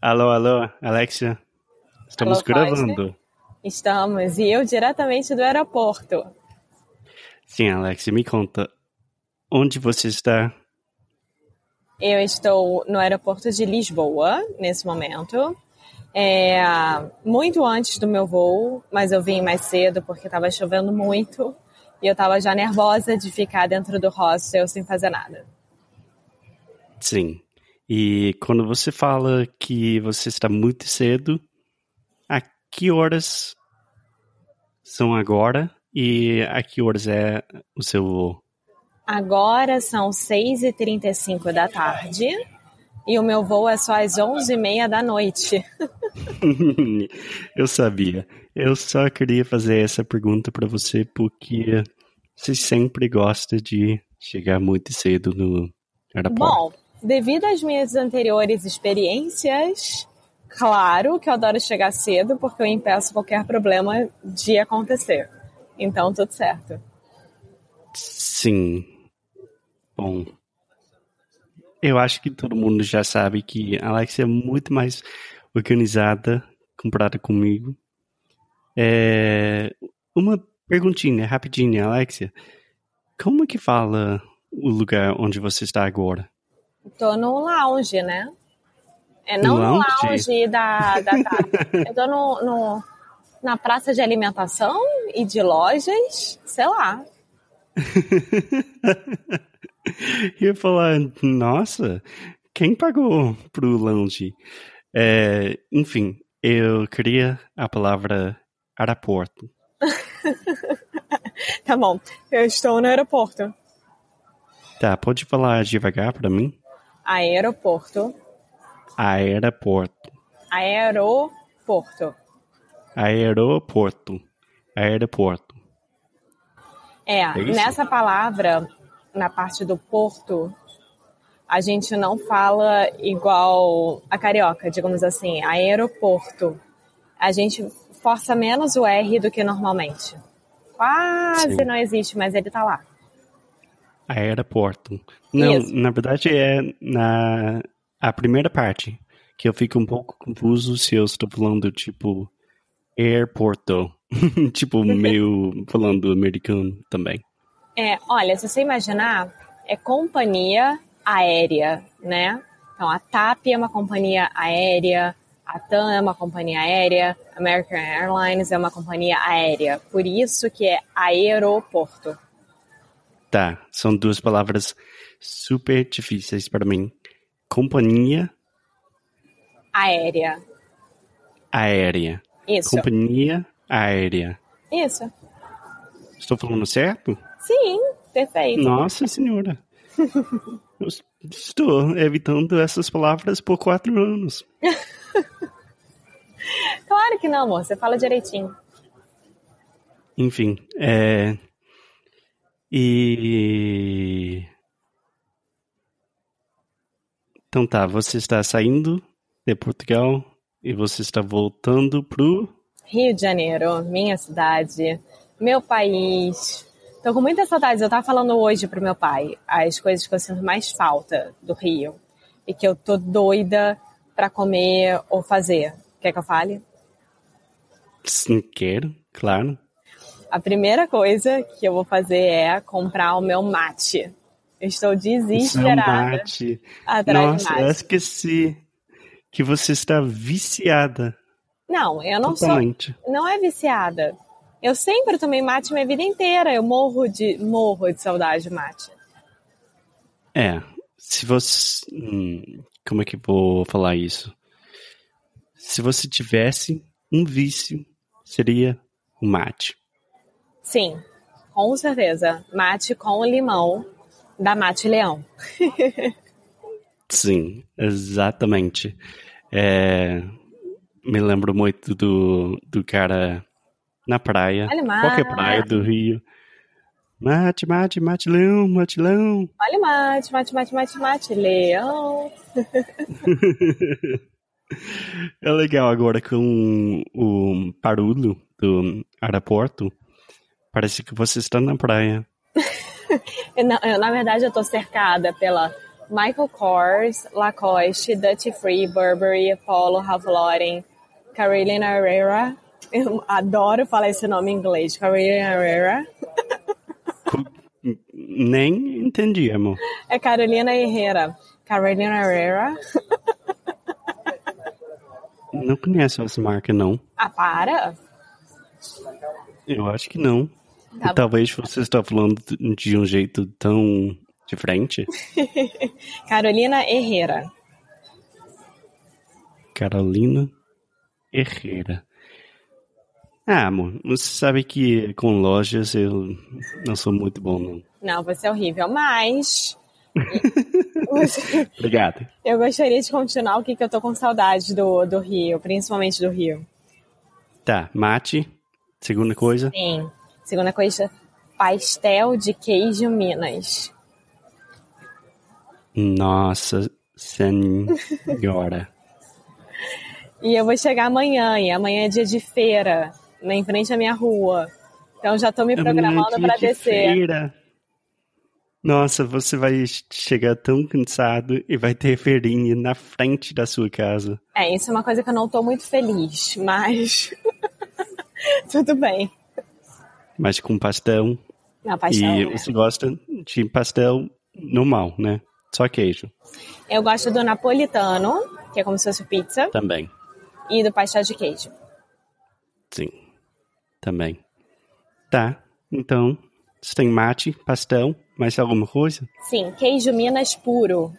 alô, alô, Alexia. Estamos Alô, gravando. Foster. Estamos, e eu diretamente do aeroporto. Sim, Alexia, me conta. Onde você está? Eu estou no aeroporto de Lisboa, nesse momento. É, muito antes do meu voo, mas eu vim mais cedo porque estava chovendo muito e eu estava já nervosa de ficar dentro do hostel sem fazer nada. Sim. E quando você fala que você está muito cedo, a que horas são agora e a que horas é o seu voo? Agora são 6h35 da tarde e o meu voo é só às 11h30 da noite. Eu sabia. Eu só queria fazer essa pergunta para você porque você sempre gosta de chegar muito cedo no aeroporto. Bom, devido às minhas anteriores experiências, claro que eu adoro chegar cedo porque eu impeço qualquer problema de acontecer. Então, tudo certo. Sim. Bom. Eu acho que todo mundo já sabe que a Alexia é muito mais organizada comparada comigo. É... Uma perguntinha rapidinha, Alexia. Como que fala o lugar onde você está agora? Tô no lounge, né? É não no Lounge? lounge da, da casa. Eu tô no, no- na praça de alimentação e de lojas, sei lá. Eu ia falar, nossa, quem pagou pro lounge? É, enfim, eu queria a palavra aeroporto. Tá bom, eu estou no aeroporto. Tá, pode falar devagar para mim? Aeroporto. Aeroporto. Aeroporto. Aeroporto. Aeroporto. É, É nessa palavra, na parte do porto, a gente não fala igual a carioca, digamos assim, aeroporto. A gente força menos o R do que normalmente. Quase Sim. não existe, mas ele tá lá. Aeroporto. Não, Isso. na verdade é na a primeira parte que eu fico um pouco confuso se eu estou falando tipo airporto. tipo meio falando americano também. É, olha, se você imaginar, é companhia aérea, né? Então, a TAP é uma companhia aérea, a TAM é uma companhia aérea, American Airlines é uma companhia aérea. Por isso que é aeroporto. Tá, são duas palavras super difíceis para mim. Companhia Aérea. aérea. Isso. Companhia aérea. Isso. Estou falando certo? Sim, perfeito. Nossa senhora. Eu estou evitando essas palavras por quatro anos. Claro que não, amor. Você fala direitinho. Enfim, é. E. Então tá, você está saindo de Portugal e você está voltando pro. Rio de Janeiro, minha cidade, meu país. Tô com muita saudade. Eu tava falando hoje pro meu pai as coisas que eu sinto mais falta do Rio e que eu tô doida pra comer ou fazer. Quer que eu fale? Sim, quero, claro. A primeira coisa que eu vou fazer é comprar o meu mate. Eu estou Seu desesperada mate. atrás Nossa, de eu mate. esqueci que você está viciada Não, eu não sou totalmente. não é viciada. Eu sempre tomei mate minha vida inteira. Eu morro de morro de saudade de mate. É, se você. Hum, como é que eu vou falar isso? Se você tivesse um vício, seria o mate. Sim, com certeza. Mate com limão da Mate Leão. Sim, exatamente. É, me lembro muito do, do cara na praia, Olha o qualquer praia do Rio. Mate, mate, mate, leão, mate, leão. Olha mate, mate, mate, mate, mate, leão. É legal agora com o barulho do aeroporto. Parece que você está na praia. Eu, na verdade, eu tô cercada pela Michael Kors, Lacoste, Duty Free, Burberry, Polo, Ralph Lauren, Carolina Herrera. Eu adoro falar esse nome em inglês, Carolina Herrera. Nem entendi, amor. É Carolina Herrera. Carolina Herrera. Não conheço essa marca, não. Ah, para! Eu acho que não. Tá talvez você está falando de um jeito tão diferente. Carolina Herrera. Carolina Herrera. Ah, amor, você sabe que com lojas eu não sou muito bom, não. Não, você é horrível, mas. Obrigado. eu gostaria de continuar o que, que eu tô com saudade do, do Rio, principalmente do Rio. Tá, mate. Segunda coisa. Sim. Segunda coisa, pastel de queijo Minas. Nossa senhora. E eu vou chegar amanhã, e amanhã é dia de feira, na em frente à minha rua. Então já tô me programando Amanhã é para dia de descer. feira. Nossa, você vai chegar tão cansado e vai ter feirinha na frente da sua casa. É, isso é uma coisa que eu não tô muito feliz, mas tudo bem. Mas com pastel. Não, pastel. E né? você gosta de pastel normal, né? Só queijo Eu gosto do napolitano, que é como se fosse pizza, também. e do pastel de queijo. Sim, também. Tá, então, você tem mate, pastel, mais alguma coisa? Sim, queijo Minas puro.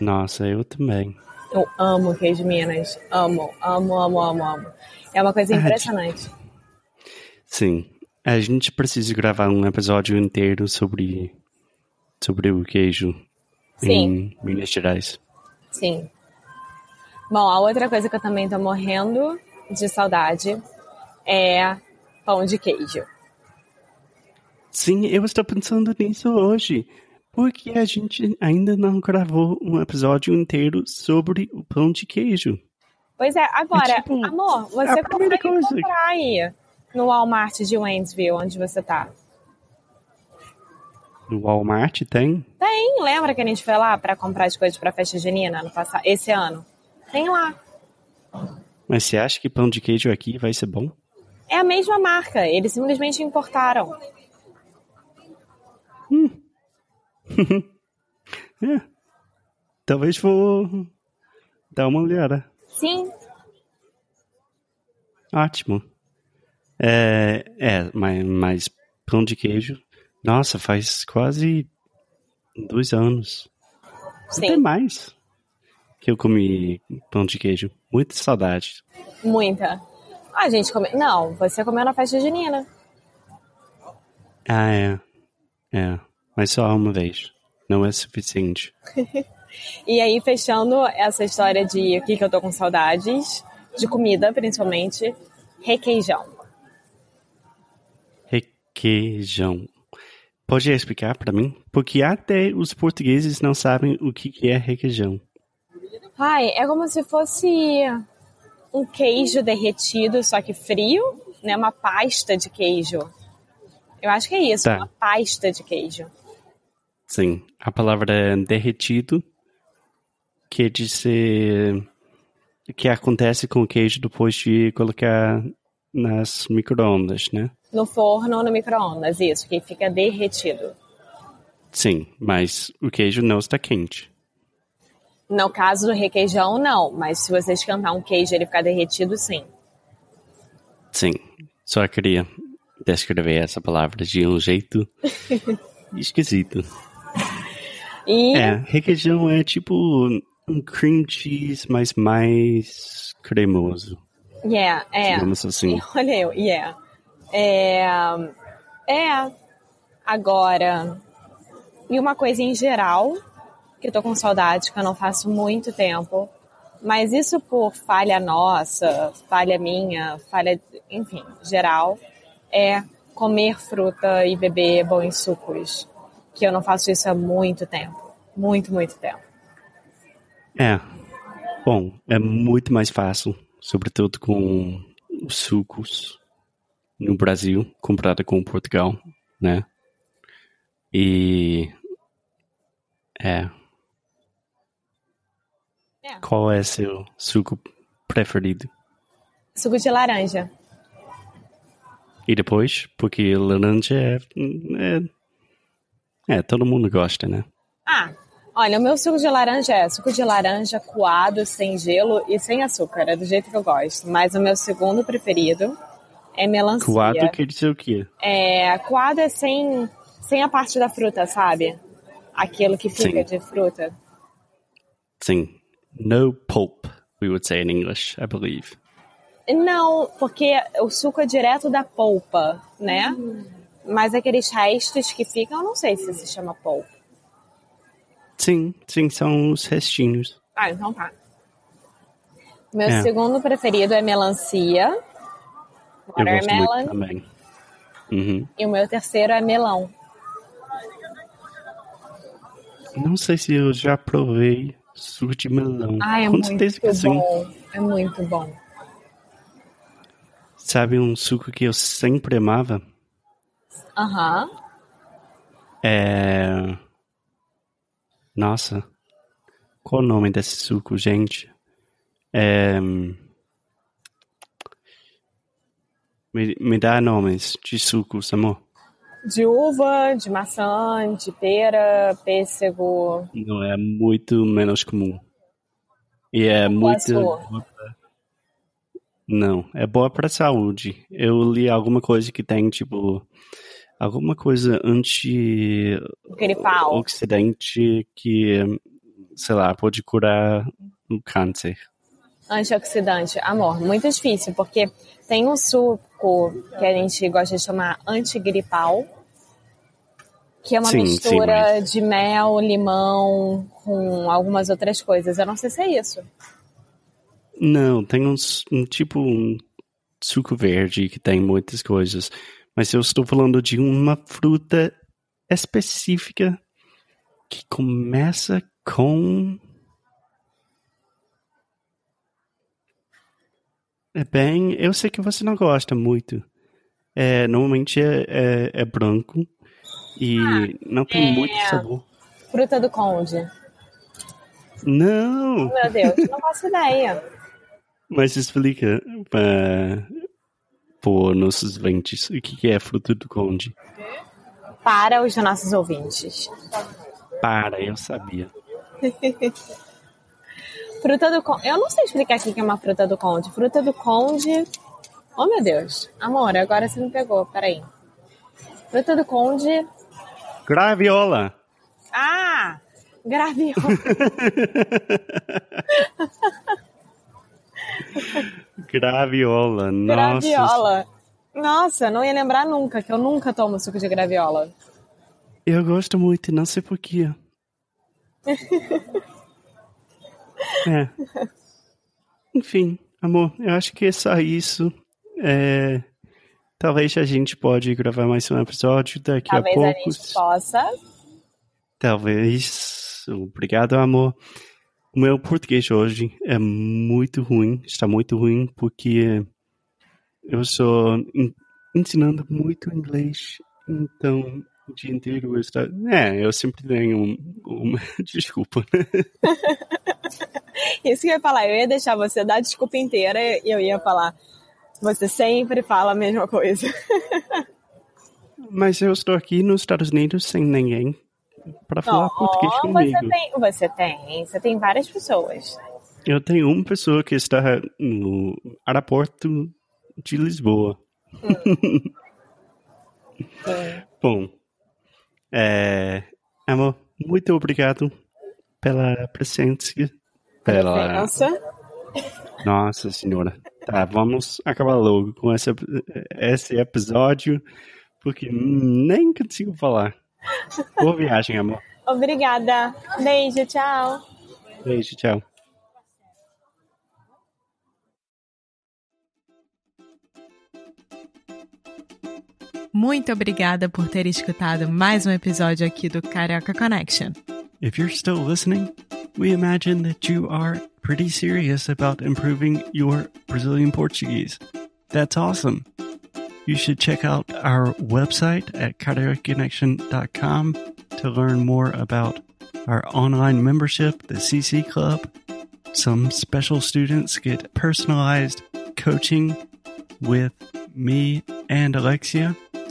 Nossa, eu também. Eu amo queijo Minas. Amo, amo, amo, amo, amo. É uma coisa Ah, impressionante. Sim, a gente precisa gravar um episódio inteiro sobre, sobre o queijo Sim. em Minas Gerais. Sim. Bom, a outra coisa que eu também tô morrendo de saudade é pão de queijo. Sim, eu estou pensando nisso hoje. Porque a gente ainda não gravou um episódio inteiro sobre o pão de queijo. Pois é, agora, É tipo, amor, você consegue coisa. comprar aí no Walmart de Waynesville, onde você tá. No Walmart tem? Tem, lembra que a gente foi lá pra comprar as coisas pra festa junina no passado, esse ano? Tem lá. Mas você acha que pão de queijo aqui vai ser bom? É a mesma marca, eles simplesmente importaram. É. Talvez vou dar uma olhada. Sim, Ótimo. É, é mas, mas pão de queijo. Nossa, faz quase dois anos. Até sim, mais que eu comi pão de queijo. Muita saudade. muita. A gente come... Não, você comeu na festa junina. Ah, é. É. Mas só uma vez. Não é suficiente. E aí, fechando essa história de o que, que eu tô com saudades, de comida, principalmente, requeijão. Requeijão. Pode explicar para mim? Porque até os portugueses não sabem o que que é requeijão. Ai, é como se fosse um queijo derretido, só que frio, né? Uma pasta de queijo. Eu acho que é isso, Tá. uma pasta de queijo. Sim, a palavra é derretido quer dizer que acontece com o queijo depois de colocar nas micro-ondas, né? No forno ou no micro-ondas, isso, que fica derretido. Sim, mas o queijo não está quente. No caso do requeijão, não, mas se você esquentar um queijo e ele ficar derretido, sim. Sim, Só queria descrever essa palavra de um jeito esquisito. E É, requeijão é tipo um cream cheese, mas mais cremoso, yeah, é. digamos assim. Olha eu, yeah. É, é. Agora, e uma coisa em geral, que eu tô com saudade, que eu não faço muito tempo, mas isso por falha nossa, falha minha, falha, enfim, geral, é comer fruta e beber bons sucos. Que eu não faço isso há muito tempo. Muito, muito tempo. É. Bom, é muito mais fácil, sobretudo com os sucos no Brasil, comparado com Portugal, né? E. É. É. Qual é seu suco preferido? Suco de laranja. E depois, porque laranja é, é. É, todo mundo gosta, né? Ah, olha, o meu suco de laranja é suco de laranja coado, sem gelo e sem açúcar. É do jeito que eu gosto. Mas o meu segundo preferido é melancia. Coado quer dizer o quê? É, coado é sem, sem a parte da fruta, sabe? Aquilo que fica Sim. de fruta. Sim. No pulp, we would say in English, I believe. Não, porque o suco é direto da polpa, né? Mas aqueles restos que ficam, eu não sei se se chama polpa. Sim, sim, são os restinhos. Ah, então tá. Meu É. segundo preferido é melancia, watermelon, também. Uhum. e o meu terceiro é melão. Não sei se eu já provei suco de melão. Ah, é Com muito certeza que sim. bom. É muito bom. Sabe um suco que eu sempre amava? Aham. É. Nossa. Qual o nome desse suco, gente? É. Me, me dá nomes de sucos, amor. De uva, de maçã, de pera, pêssego. Não é muito menos comum. E é muito. Não, é boa para saúde. Eu li alguma coisa que tem tipo alguma coisa antioxidante que, sei lá, pode curar o câncer. Antioxidante. Amor, muito difícil, porque tem um suco que a gente gosta de chamar antigripal, que é uma Sim, sim, mistura mas- de mel, limão, com algumas outras coisas. Eu não sei se é isso. Não, tem uns, um tipo um suco verde que tem muitas coisas, mas eu estou falando de uma fruta específica que começa com É bem, eu sei que você não gosta muito. É, normalmente é, é, é branco e não tem é. muito sabor. Fruta do conde. Não, Meu Deus, não faço ideia. mas explica para por nossos ouvintes o que é fruta do conde. Para os nossos ouvintes. Para, eu sabia. Fruta do conde. Eu não sei explicar aqui que é uma fruta do conde. Fruta do conde. Oh, meu Deus. Amor, agora você me pegou. Peraí. Fruta do conde. Graviola. Ah! Graviola. Graviola, nossa. Graviola. Nossa, não ia lembrar nunca, que eu nunca tomo suco de graviola. Eu gosto muito, não sei porquê. é. Enfim, amor, eu acho que é só isso. É, Talvez a gente pode gravar mais um episódio daqui Talvez a a poucos. gente possa. Talvez. Obrigado, amor. O meu português hoje é muito ruim, está muito ruim, porque eu estou en- ensinando muito inglês, então o dia inteiro eu estou. É, eu sempre tenho um, uma desculpa, né? Isso que eu ia falar, eu ia deixar você dar a desculpa inteira e eu ia falar. Você sempre fala a mesma coisa. Mas eu estou aqui nos Estados Unidos sem ninguém para falar português Oh, comigo. você tem, você tem, você tem várias pessoas. Eu tenho uma pessoa que está no aeroporto de Lisboa. Bom, é, amor, muito obrigado pela presença. Pela... Presença. Nossa senhora. Tá, vamos acabar logo com esse, esse episódio, porque nem consigo falar. Boa viagem, amor. Obrigada. Beijo, tchau. Beijo, tchau. Muito obrigada por ter escutado mais um episódio aqui do Carioca Connection. If you're still listening, we imagine that you are pretty serious about improving your Brazilian Portuguese. That's awesome. You should check out our website at cariocaconnection.com to learn more about our online membership, the CC Club. Some special students get personalized coaching with me and Alexia.